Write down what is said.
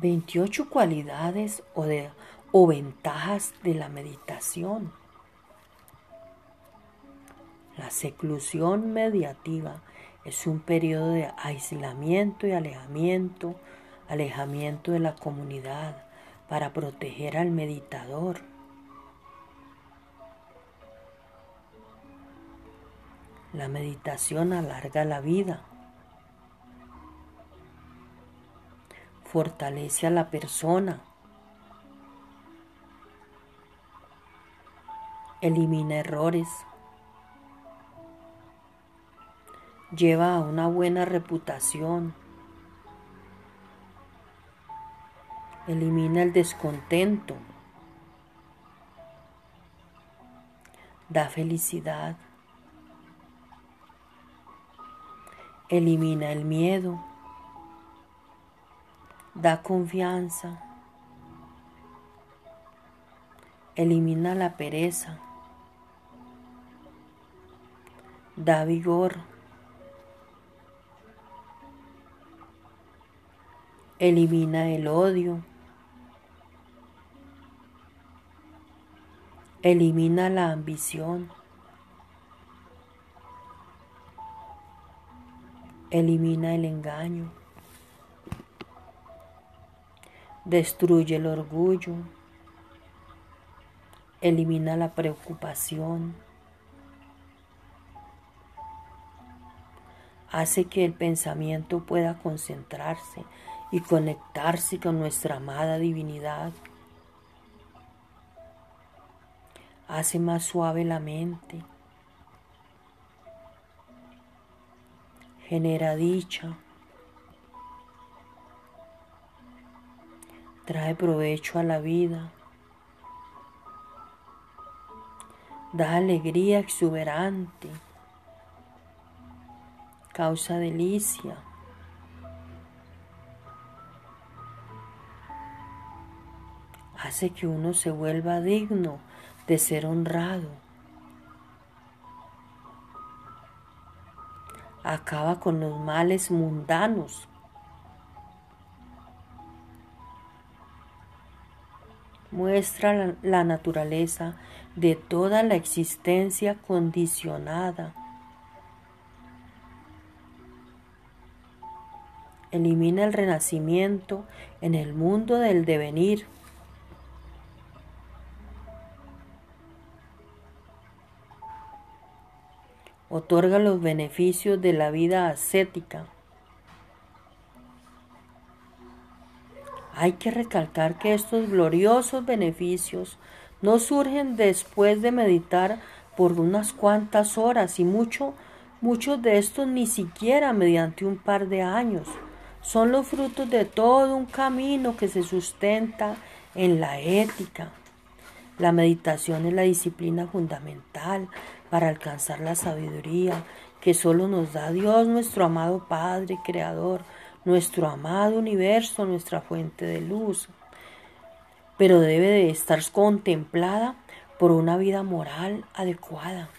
28 cualidades o, de, o ventajas de la meditación. La seclusión mediativa es un periodo de aislamiento y alejamiento, alejamiento de la comunidad para proteger al meditador. La meditación alarga la vida. Fortalece a la persona, elimina errores, lleva a una buena reputación, elimina el descontento, da felicidad, elimina el miedo da confianza, elimina la pereza, da vigor, elimina el odio, elimina la ambición, elimina el engaño. Destruye el orgullo, elimina la preocupación, hace que el pensamiento pueda concentrarse y conectarse con nuestra amada divinidad. Hace más suave la mente. Genera dicha. Trae provecho a la vida, da alegría exuberante, causa delicia. Hace que uno se vuelva digno de ser honrado. Acaba con los males mundanos muestra la, naturaleza de toda la existencia condicionada. Elimina el renacimiento en el mundo del devenir. Otorga los beneficios de la vida ascética. Hay que recalcar que estos gloriosos beneficios no surgen después de meditar por unas cuantas horas y mucho, muchos de estos ni siquiera mediante un par de años. Son los frutos de todo un camino que se sustenta en la ética. La meditación es la disciplina fundamental para alcanzar la sabiduría que solo nos da Dios nuestro amado Padre Creador nuestro amado universo, nuestra fuente de luz, pero debe de estar contemplada por una vida moral adecuada.